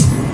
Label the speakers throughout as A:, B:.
A: Você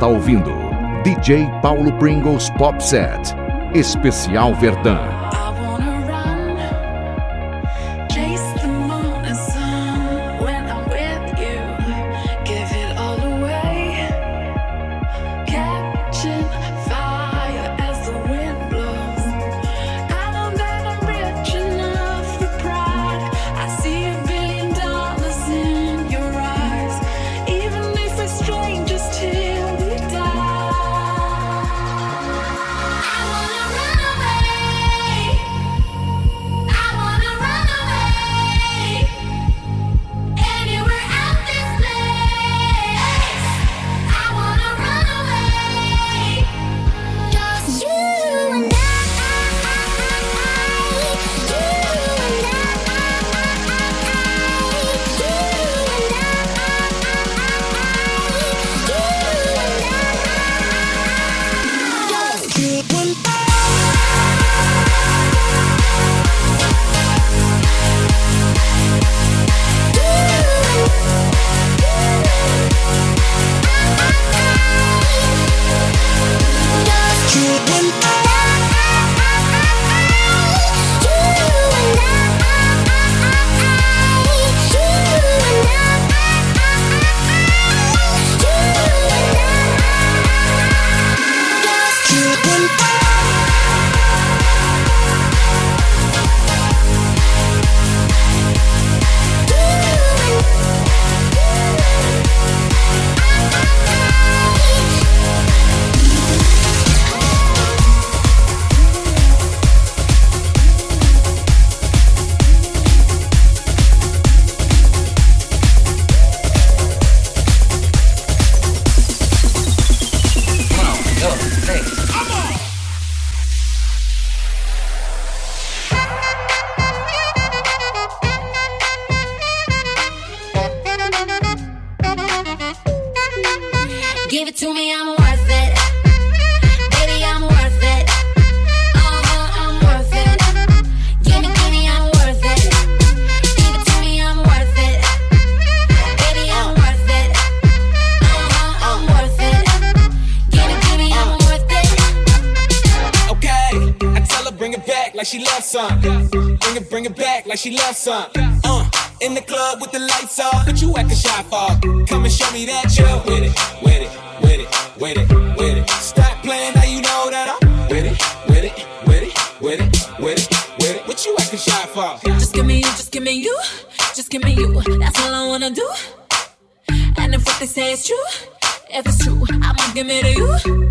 A: está ouvindo DJ Paulo Pringles Pop Set, especial Verdun.
B: You know that I'm with it, with it, with it, with it, with it, with it. What you acting shy for?
C: Just give me you, just give me you, just give me you. That's all I wanna do. And if what they say is true, if it's true, I'ma give it to you.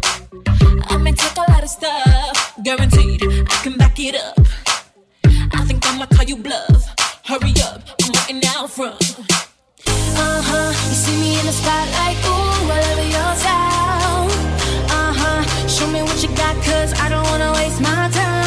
C: I may take a lot of stuff, guaranteed I can back it up. I think I'ma call you bluff. Hurry up, I'm waiting out front.
D: Uh huh, you see me in the spotlight, ooh, I love your style.
E: Piece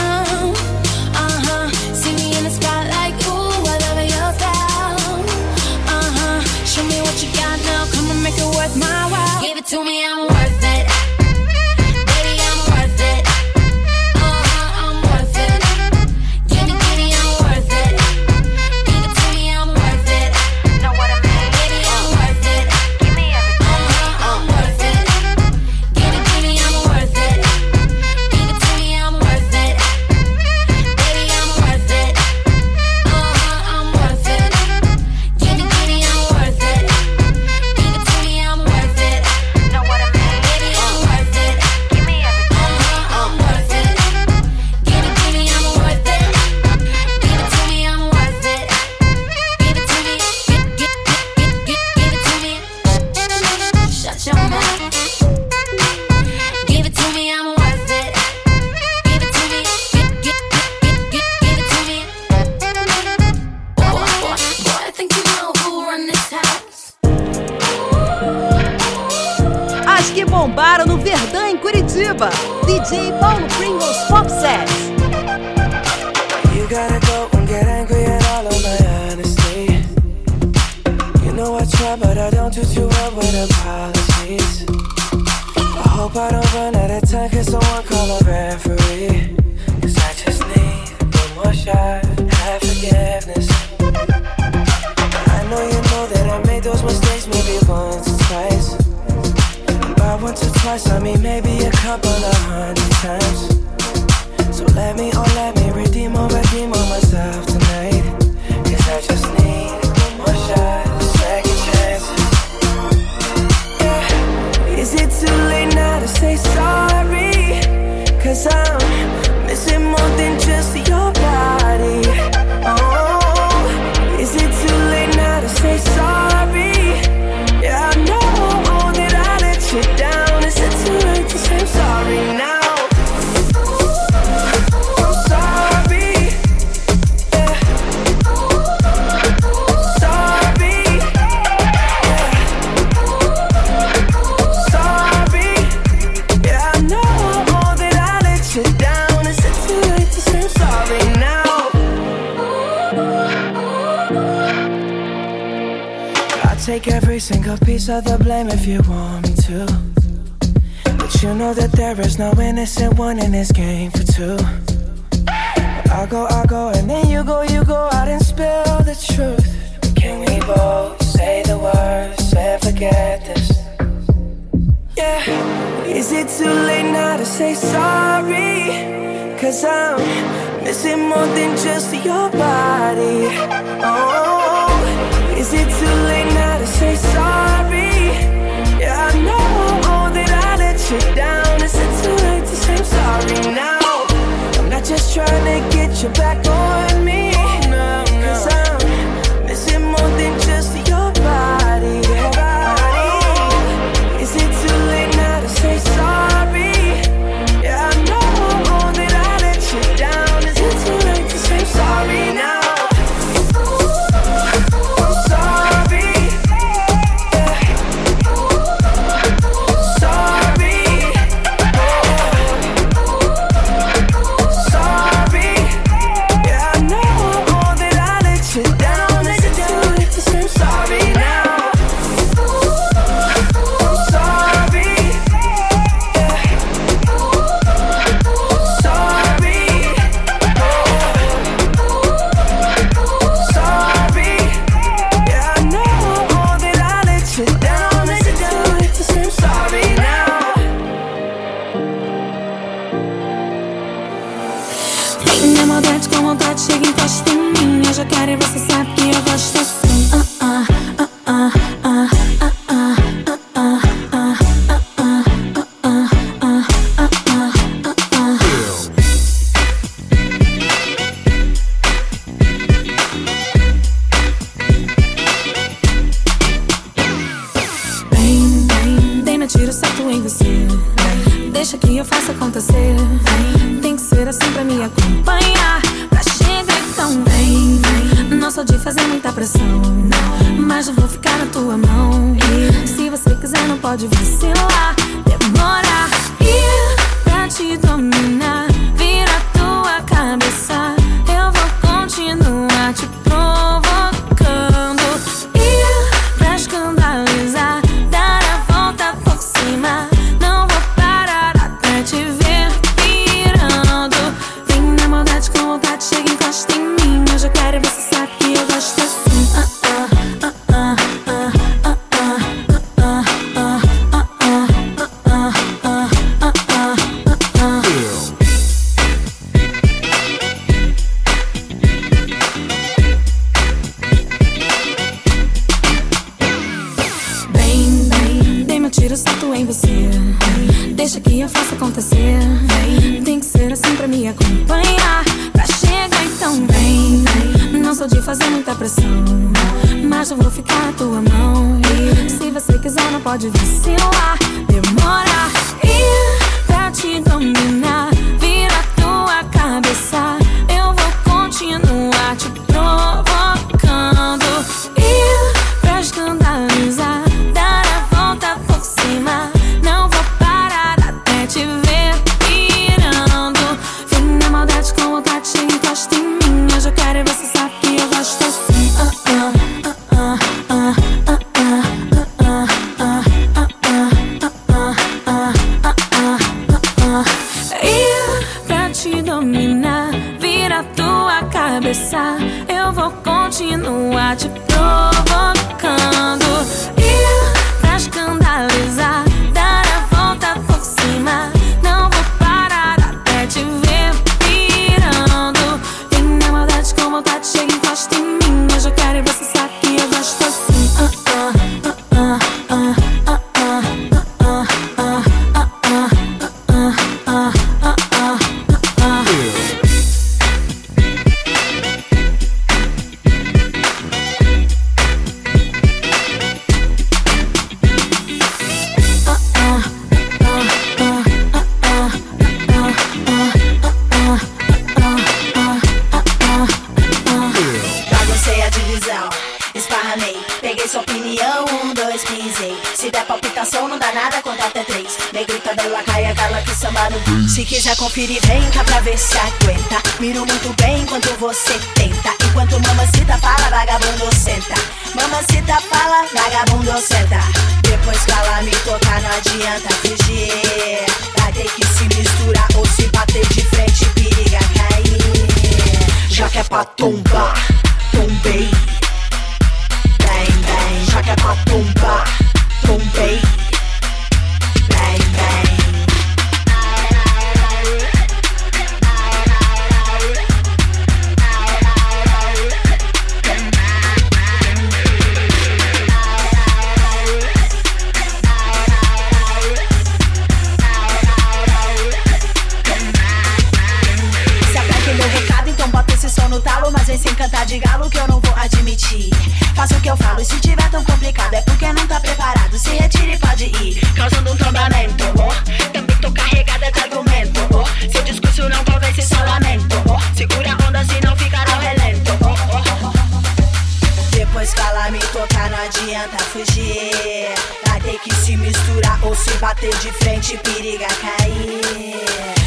E: bater de frente, periga cair.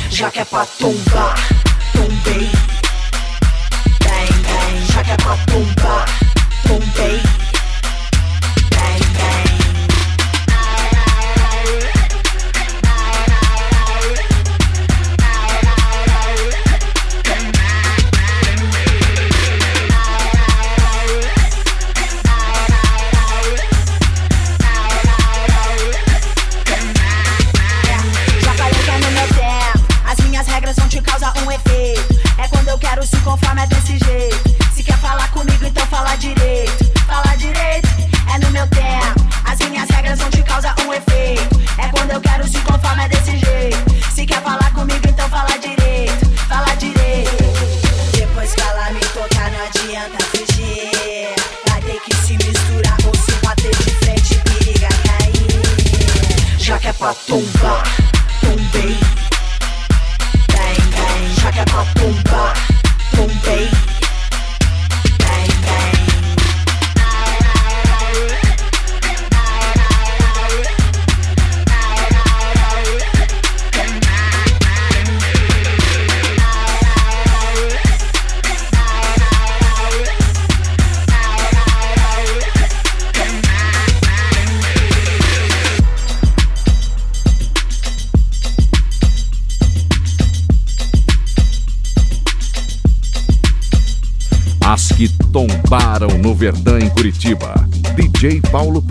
E: Já que é pra tombar, tombei.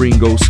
E: Pringles.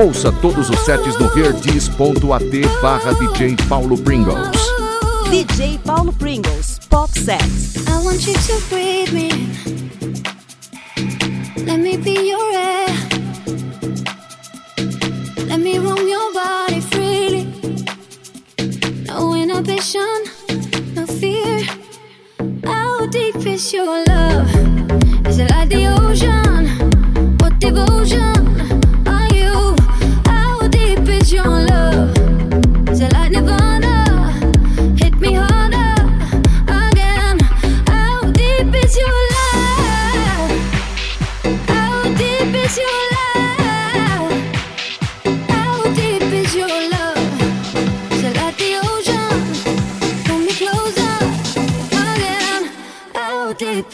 E: Ouça todos os sets no heardis.at barra DJ Paulo Pringles. DJ Paulo Pringles, Pop Set. I want you to breathe me. Let me be your air. Let me roam your body freely. No inhibition, no fear. How deep is your love? Is it like the ocean? What devotion?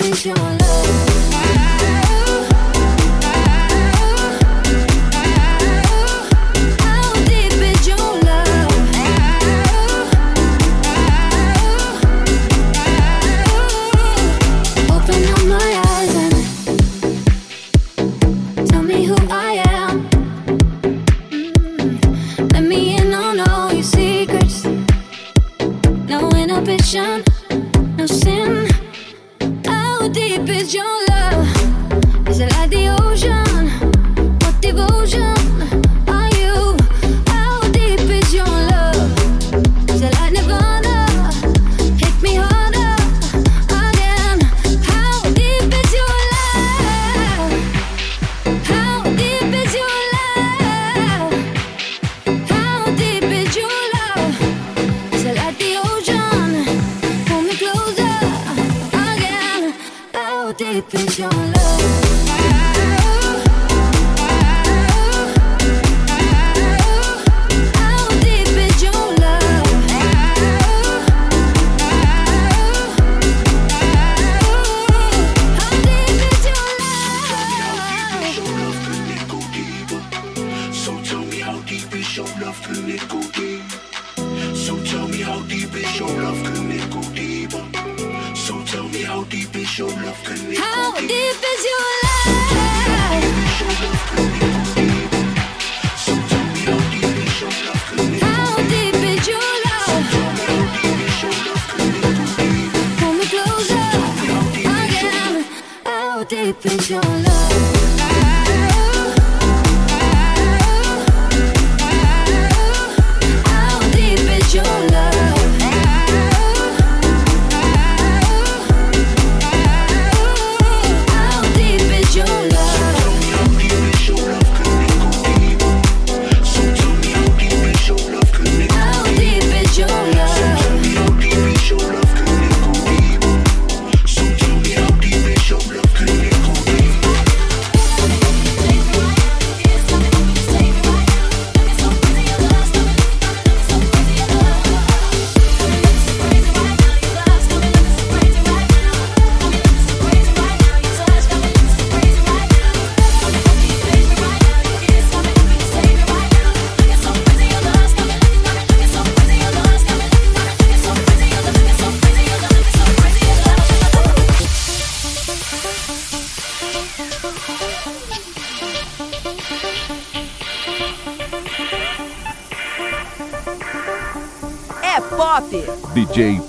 E: DJ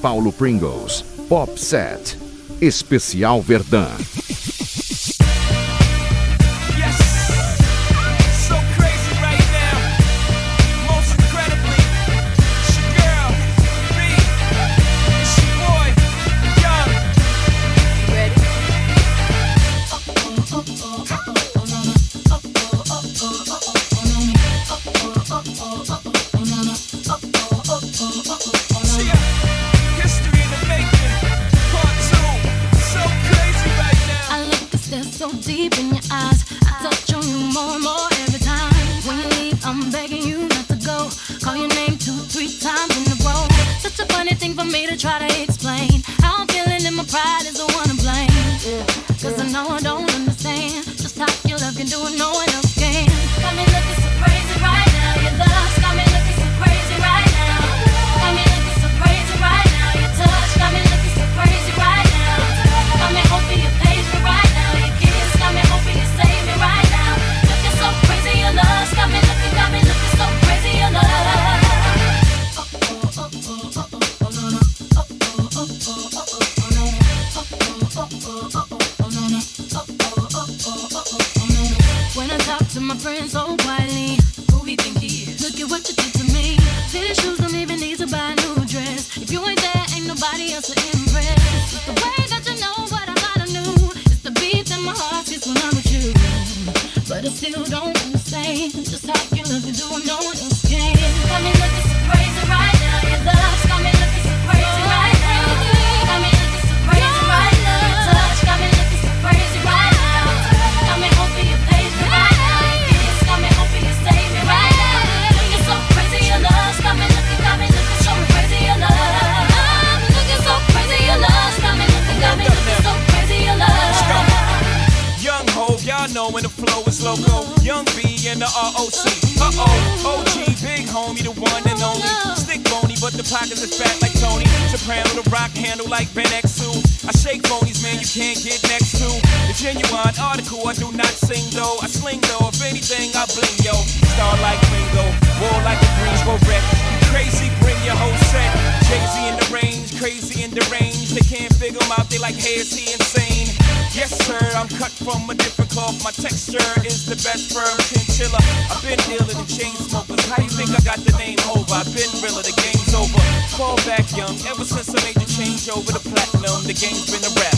E: Paulo Pringles, Pop Set, Especial Verdun. think I got the name over. I've been realer, the game's over. Fall back young, ever since I made the change
C: over the platinum, the game's been a rap.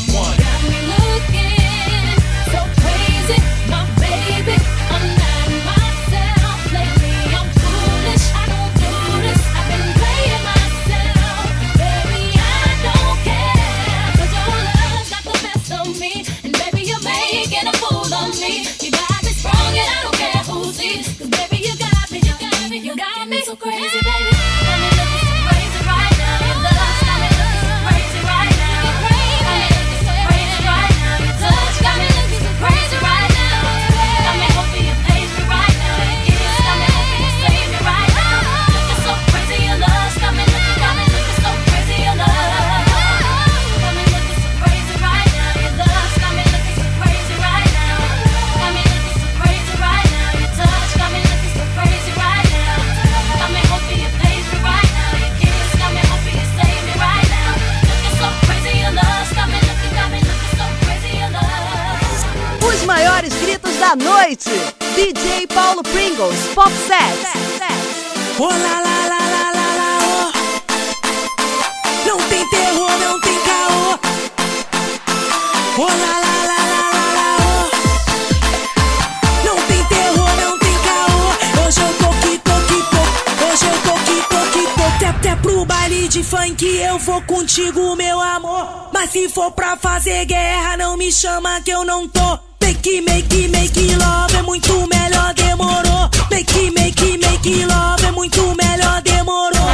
C: que eu vou contigo, meu amor. Mas se for pra fazer guerra, não me chama que eu não tô. Make, make, make love é muito melhor, demorou. Make, make, make love é muito melhor, demorou.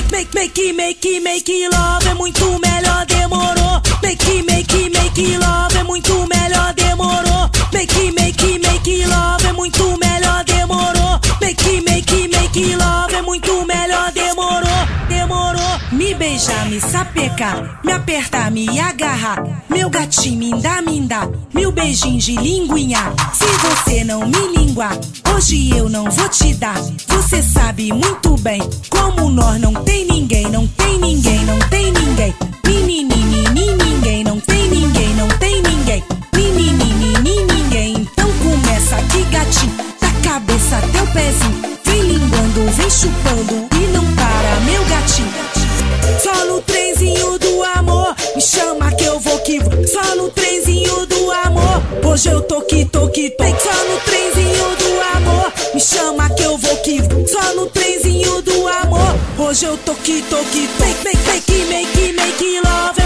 C: Make, make, make, make love é muito melhor. beijar, me sapecar, me apertar, me agarrar. Meu gatinho, me dá, me dá, mil beijinhos de linguinha. Se você não me linguar, hoje eu não vou te dar. Você sabe
F: muito bem, como nós não tem ninguém, não tem ninguém, não tem ninguém. Menini, ninguém, não tem ninguém, não tem ninguém. Menini, ninguém. Então começa aqui, gatinho, da cabeça até o pezinho. Vem linguando, vem chupando e não para, meu gatinho. Só no trenzinho do amor, me chama que eu vou que vou. Só no trenzinho do amor, hoje eu tô que tô que tô. Só no trenzinho do amor, me chama que eu vou que vou. Só no trenzinho do amor, hoje eu tô que tô que
G: tô.
H: Make, make, make, make, make
C: love.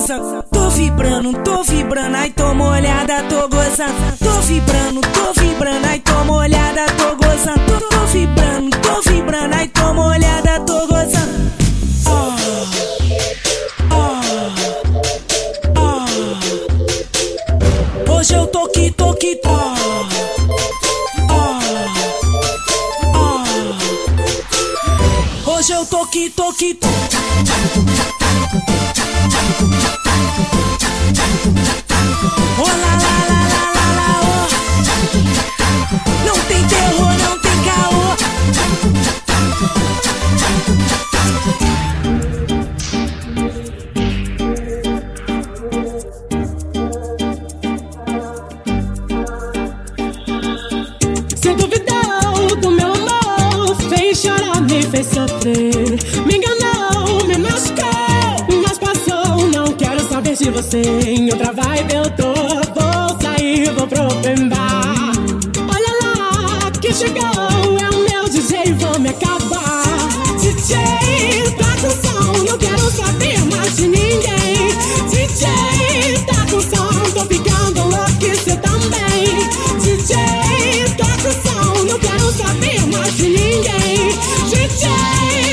C: gozando. Tô vibrando, tô vibrando, ai tô molhada, tô gozando. Tô vibrando, tô vibrando, ai tô molhada, tô gozando. Tô, tô vibrando, tô vibrando, ai tô molhada, tô gozando. Oh, oh, oh.
G: Hoje eu tô que tô que tô.
I: Hoje eu tô que tô
J: que tô sofrer. você em outra vibe eu tô. Vou sair, vou pro pembar Olha lá, que chegou É o meu DJ, vou me acabar. DJ, tá com som Não quero saber mais de ninguém. DJ, tá com som Tô ficando louco e cê também DJ, tá com som Não quero saber mais de ninguém. DJ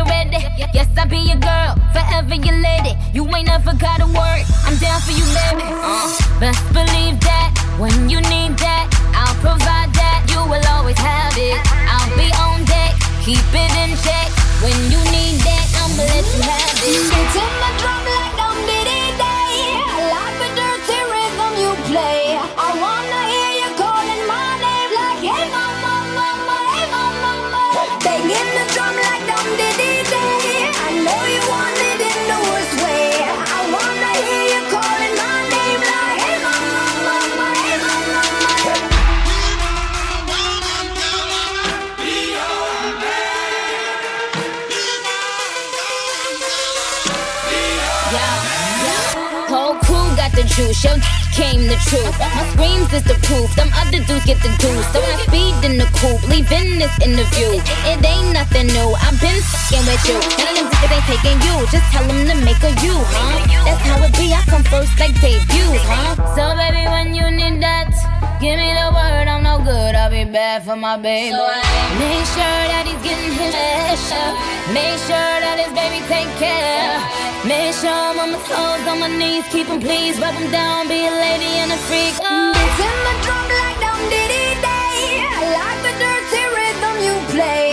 K: you
L: ready. Yes, I'll be your girl, forever your lady. You ain't never gotta work. I'm down for you, baby. Uh, best believe that when you need that, I'll provide that. You will always have it. I'll be on deck, keep it in check. When you need that, I'ma let you have it.
K: Get in my drum.
L: The came the truth. My screams is the proof. Them other dudes get the juice. So I speed in the coupe, leaving this interview. It ain't nothing new. I've been fucking with you. None of them niggas ain't taking you. Just tell them to make a you, huh? That's how it be. I come first like debuts, huh? So baby, when you need that, give me the word. I'm no good. I'll be bad for my baby. So make sure that he's getting his share. Make sure that his baby take care. Make sure I'm on my toes, on my knees, keep him please, rub him down, be a lady and a freak. Oh.
K: In the drum like dum diddy day. I like the dirty rhythm you play.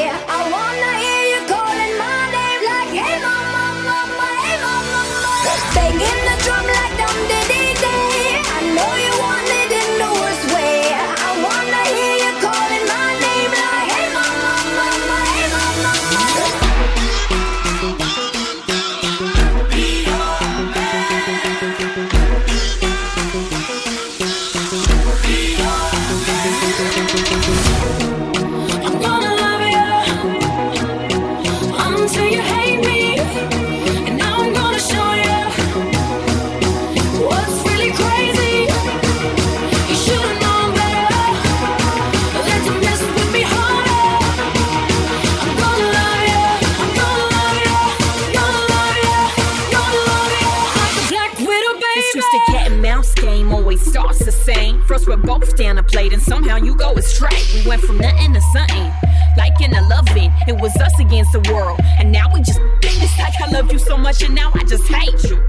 M: Used cat and mouse game, always starts the same. First we're both down a plate, and somehow you go astray. We went from nothing to something, like in a loving. It was us against the world, and now we just. It's like I love you so much, and now I just hate you.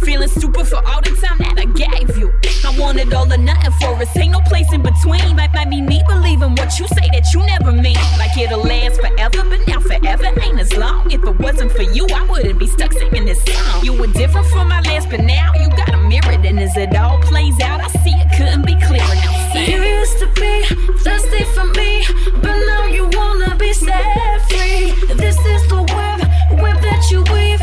M: Feeling stupid for all the time that I gave you. I wanted all or nothing for us, ain't no place in between. Might, might be me believing what you say that you never mean. Like it'll last forever, but now forever ain't as long. If it wasn't for you, I wouldn't be stuck singing this song. You were different from my last, but now you got a mirror. And as it all plays out, I see it couldn't be clearer. Now
N: You used to be thirsty for me, but now you wanna be set free. This is the web, web that you weave.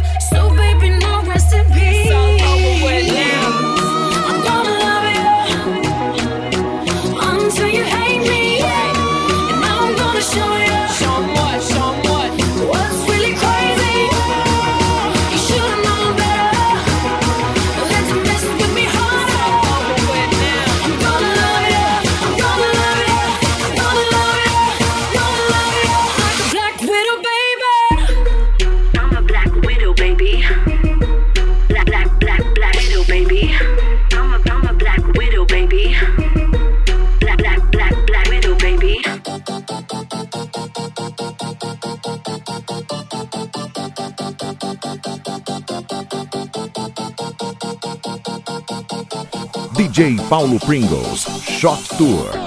G: DJ Paulo Pringles, Shot Tour.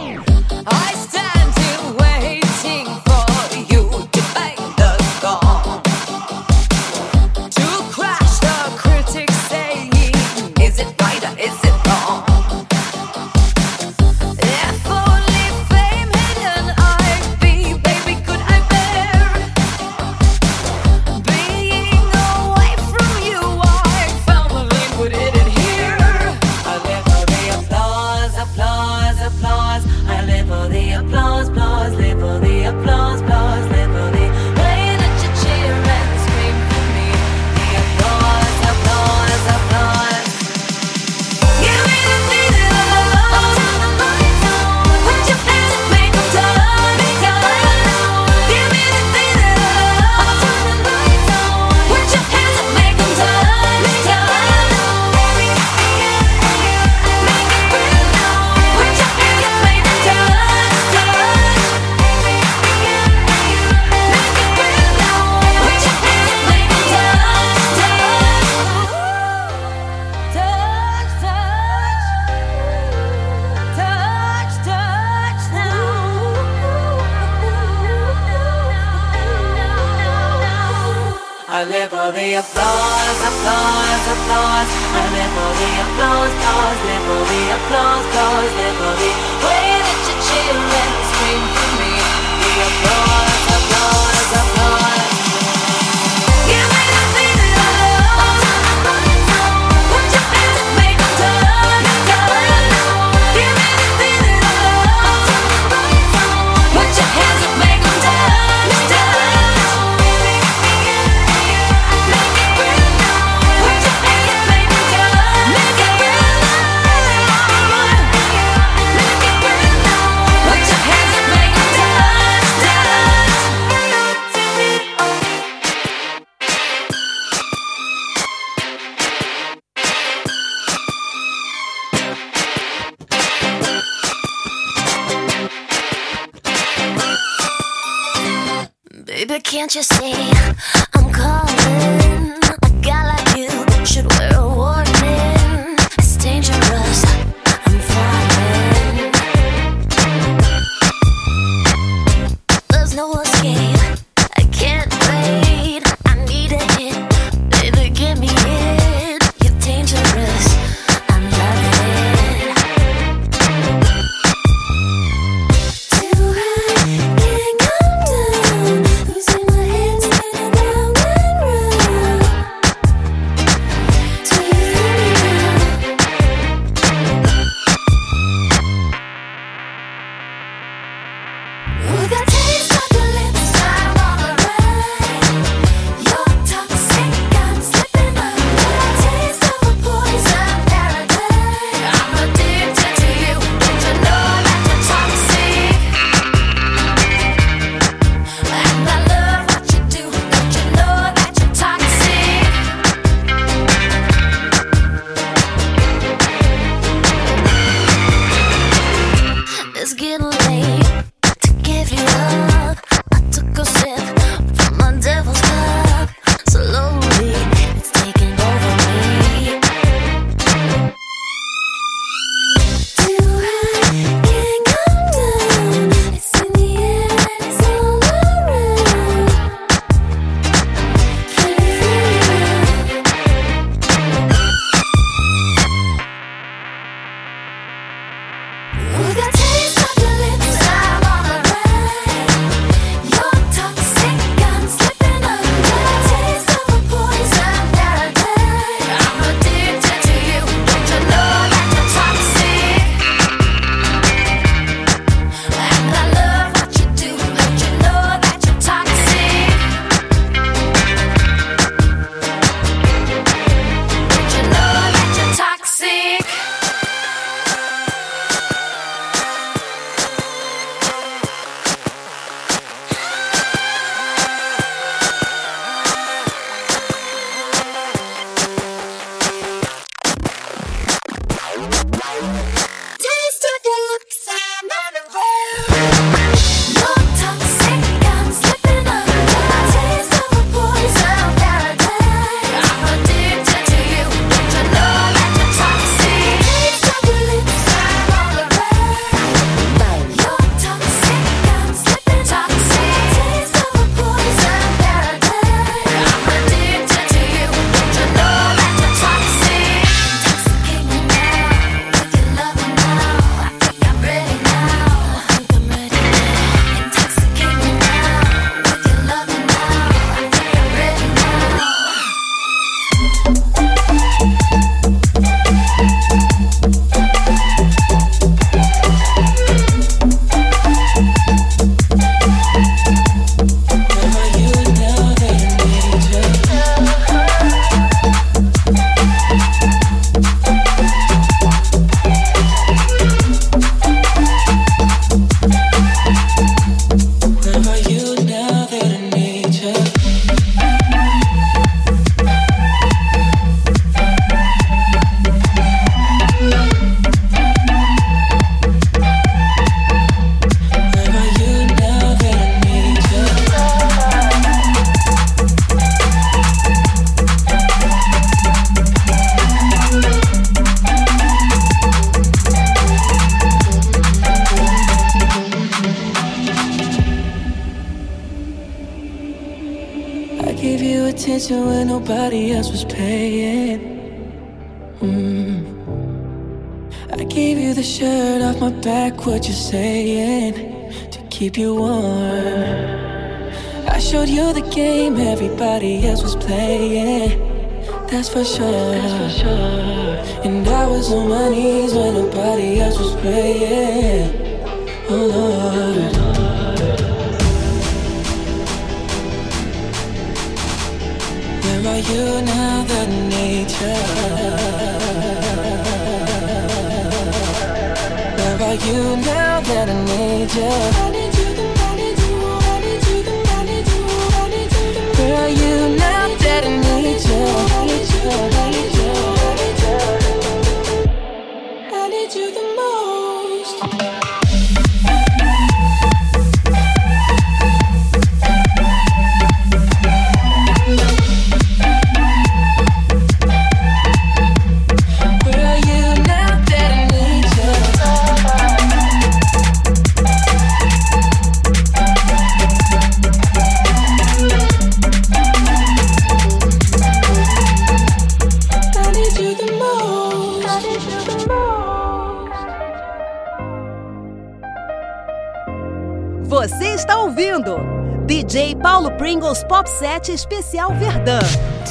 H: Pringles Pop Set Especial Verdão.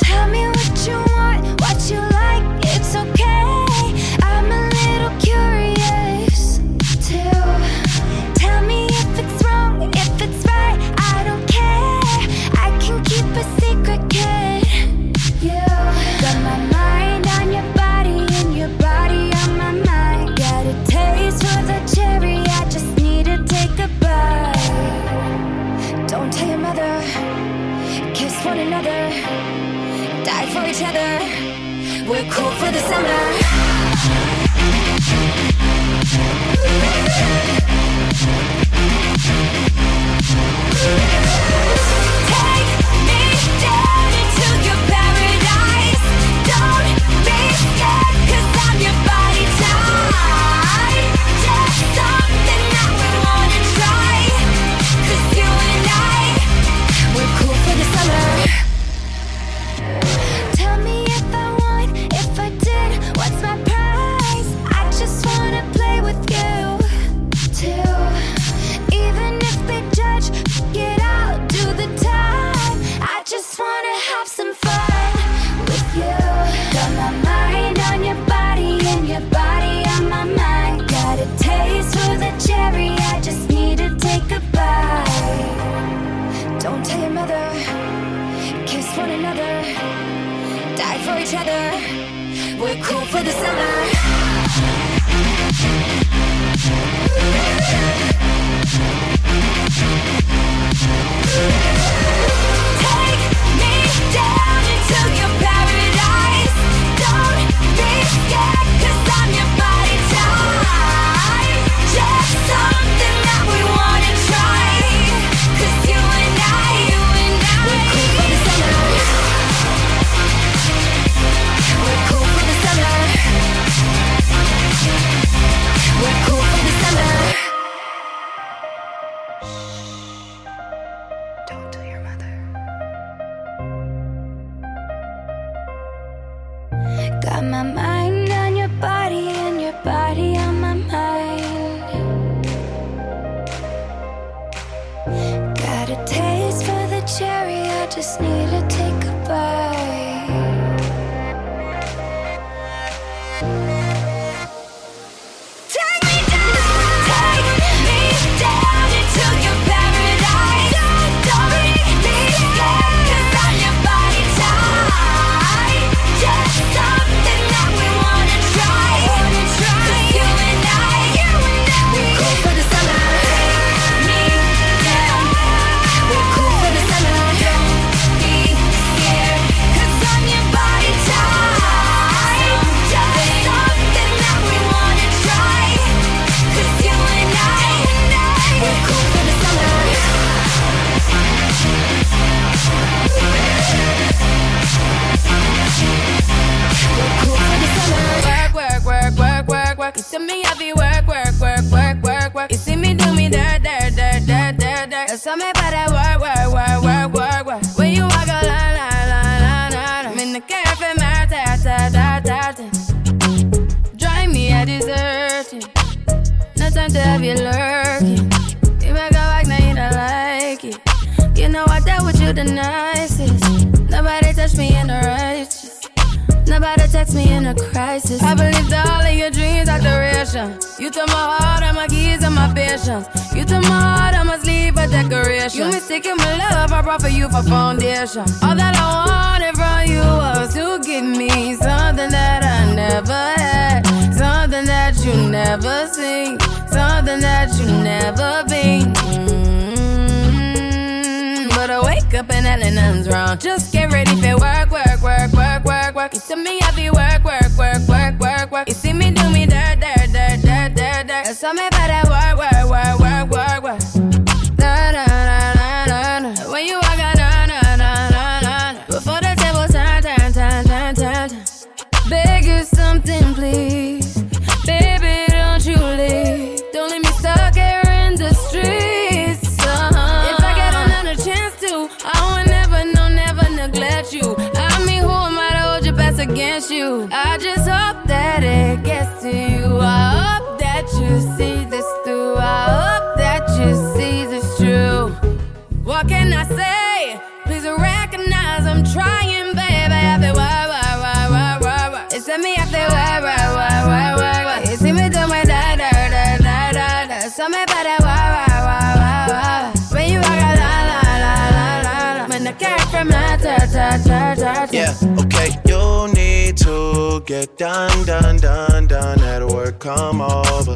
K: Tell me what you want, what you like. Cold for
O: December. never seen, something that you've never been. Mm-hmm. But I wake up and I nothing's wrong. Just get ready for work, work, work, work, work, work. You see me I be work, work, work, work, work, work. You see me do me dirt, dirt, dirt, dirt, dirt, dirt. Tell me about that work, work. What can I say? Please recognize I'm trying, baby. I feel why, why, why, why, why, why. It's me, I feel why, why, why, why, why, why. You see me do my da da da da da da. So me better why, why, why, why, why. When you walk, a la la la la la la. When I care from la ta ta ta ta.
P: Yeah, okay, you need to get done, done, done, done at work. Come over.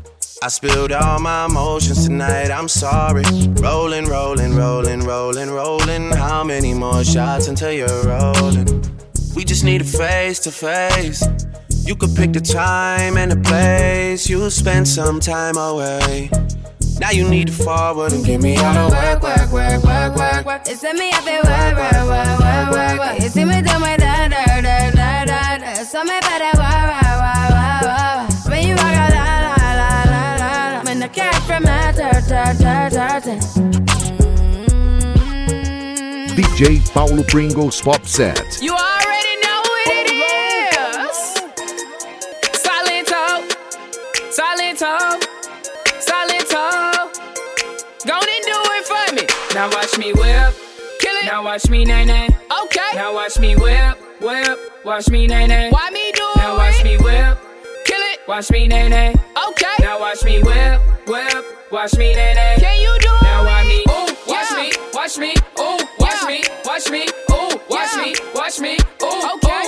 P: I spilled all my emotions tonight, I'm sorry. Rolling, rolling, rolling, rolling, rolling. How many more shots until you're rolling? We just need a face to face. You could pick the time and the place. You'll spend some time away. Now you need to forward and give me all the work, work, work, work, work.
O: You send me up work, work, work, work, work, work. You see me do my da da da da da. So me better la la. When the cat from my dirt, dirt, dirt, dirt.
G: DJ mm-hmm. Paulo Pringles Pop Set.
N: You already know what it is. Silento, Silento, Silento. Go and do it for me. Now watch me whip, kill it. Now watch me nay nay. Okay. Now watch me whip, whip. Watch me nay nay. Why me do now it? Now watch me whip, kill it. Watch me nay nay. Okay. Now watch me whip, whip. Watch me nay nay. Can you do it? Now watch me, ooh, watch me, watch me, ooh, watch me, watch me, ooh, watch me, watch me, ooh, okay, ooh,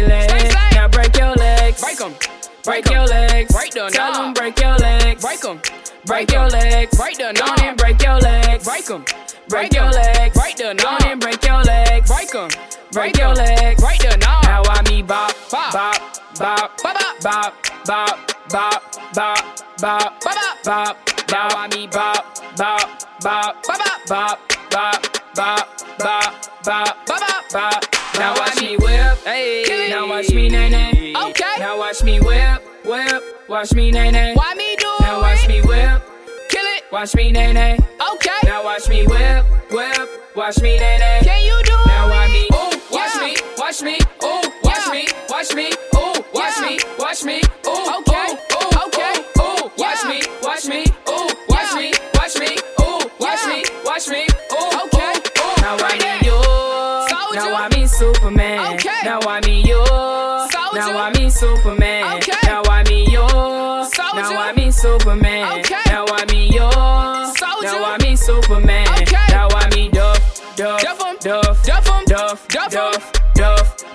N: the stanky leg, stank, stank, now break your legs, break 'em. Break your legs. Break the Tell them break your legs. Break them. Break your legs. Break the knob. and break your legs. Break them. Break your legs. Break the knob. and break your legs. Break them. Break your legs. Break the knob. Now I me bop, bop, bop, bop, bop, bop, bop, bop, bop, bop, bop, bop. Now I me bop, bop, bop, bop, bop, bop, bop, bop, bop, bop, bop. Now watch me whip, hey. Now watch me nay nay. Okay. Now watch me whip, whip. Watch me nay nay. Why me do it? Now watch me whip, kill it. Watch me nay nay. Okay. Now watch me whip, whip. Watch me nay nay. Can you do it? Now watch me, ooh, watch me, watch me, ooh, watch me, watch me, ooh, watch me, watch me,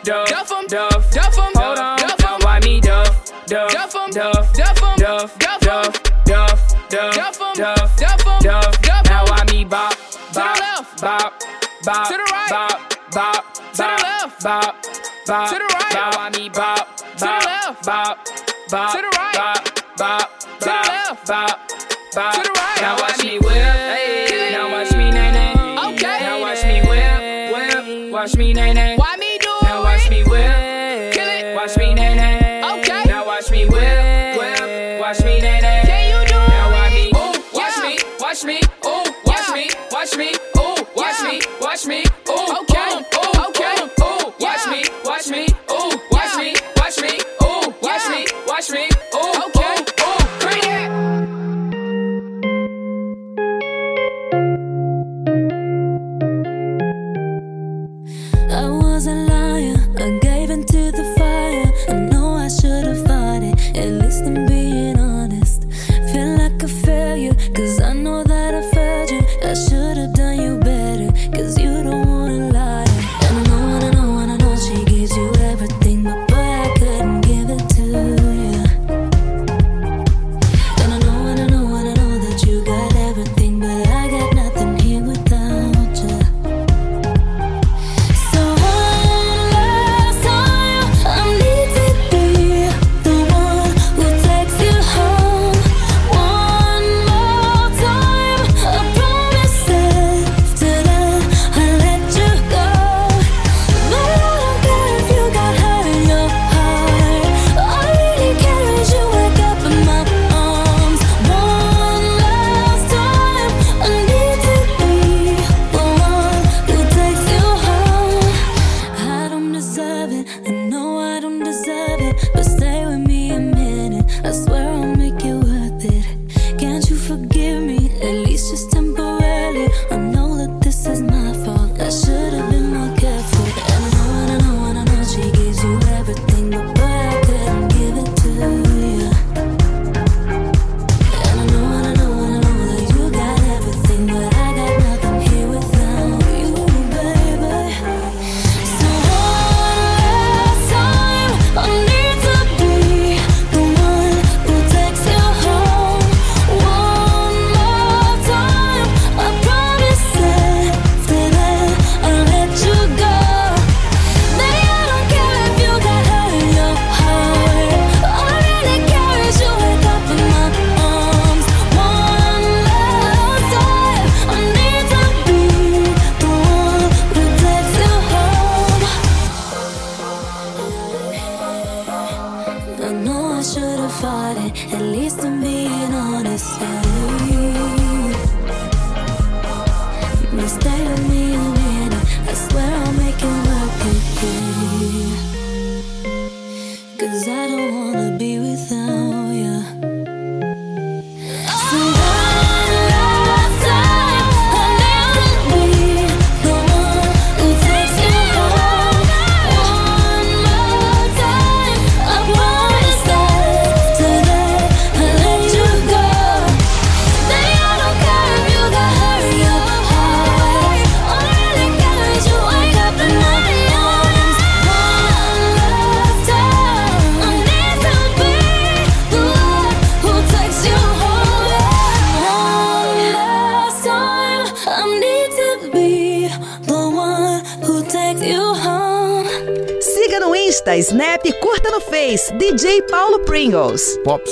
N: Duff, duff em, duff, duff em, hold on, duff em. Why me duff, duff, duff em, duff, duff em, duff, duff, duff, duff, duff, duff em, duff, duff em, duff, duff. Now why me bop, bop, bop, bop, to the right, bop, bop, to the left, bop, bop, to the right. Now why me bop, bop, bop, bop, to the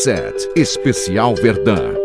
Q: Sunset, especial Verdun.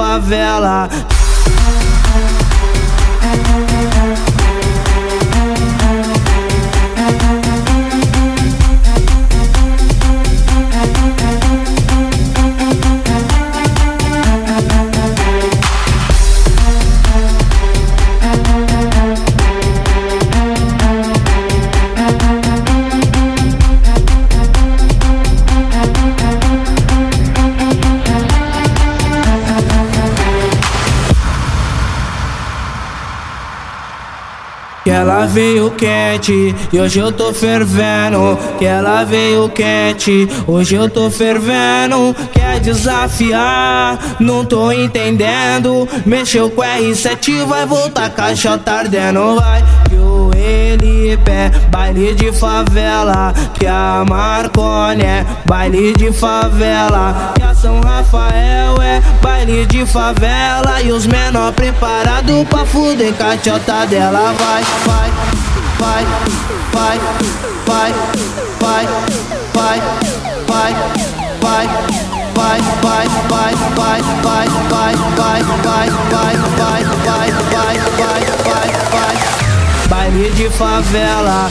R: Favela. Ela veio quente e hoje eu tô fervendo. Que ela veio quente, hoje eu tô fervendo. Quer desafiar? Não tô entendendo. Mexeu com R7, vai voltar caixa tardendo. Vai Elipe é baile de favela. Que a Marcone é baile de favela. Que a São Rafael é baile de favela. E os menor preparados pra fuder cachota dela. Vai, vai, vai, vai, vai, vai, vai. Vai, vai, vai, vai, vai, vai, vai, vai, vai, vai, vai, vai, vai, vai, vai. Baile de favela.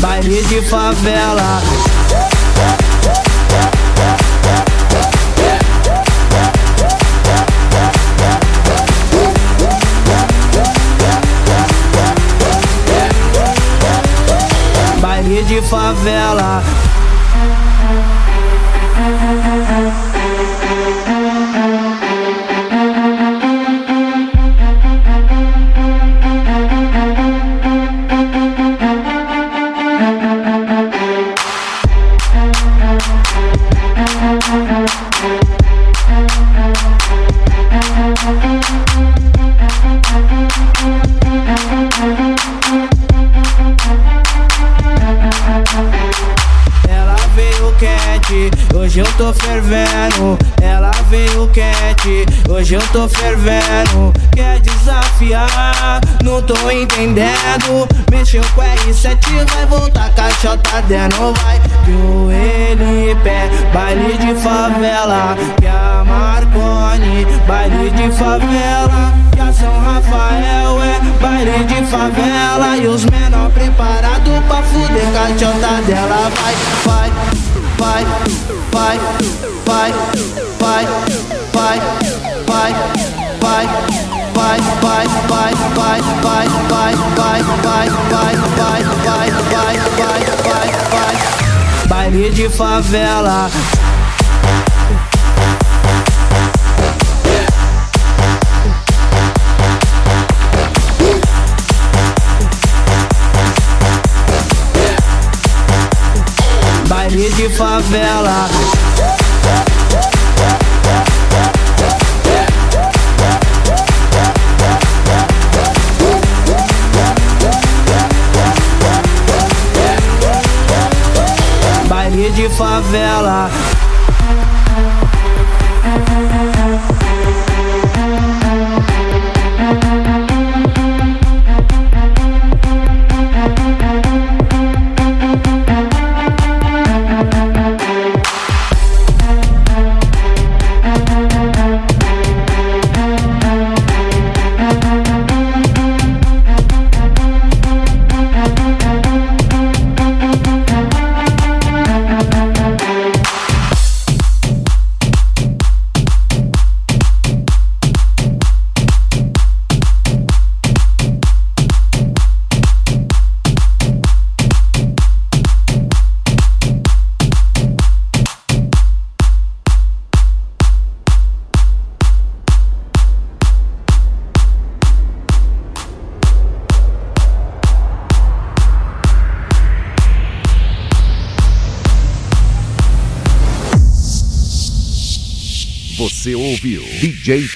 R: Baile de favela. De favela. Entendendo. Mexeu com R7, vai voltar caixota ardendo. Vai que o Elipe, baile de favela. Que a Marconi, baile de favela. Que a São Rafael é baile de favela. E os menor preparados pra fuder caixota dela. Vai, vai, vai, vai, vai, vai, vai, vai, vai. Vai, vai, vai, vai, vai, vai, vai, vai, vai, vai, vai, vai, vai, vai, vai. Baile de favela. Baile de favela. Favela.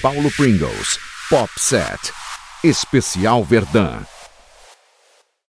S: Paulo Pringles, Pop Set, Especial Verdun.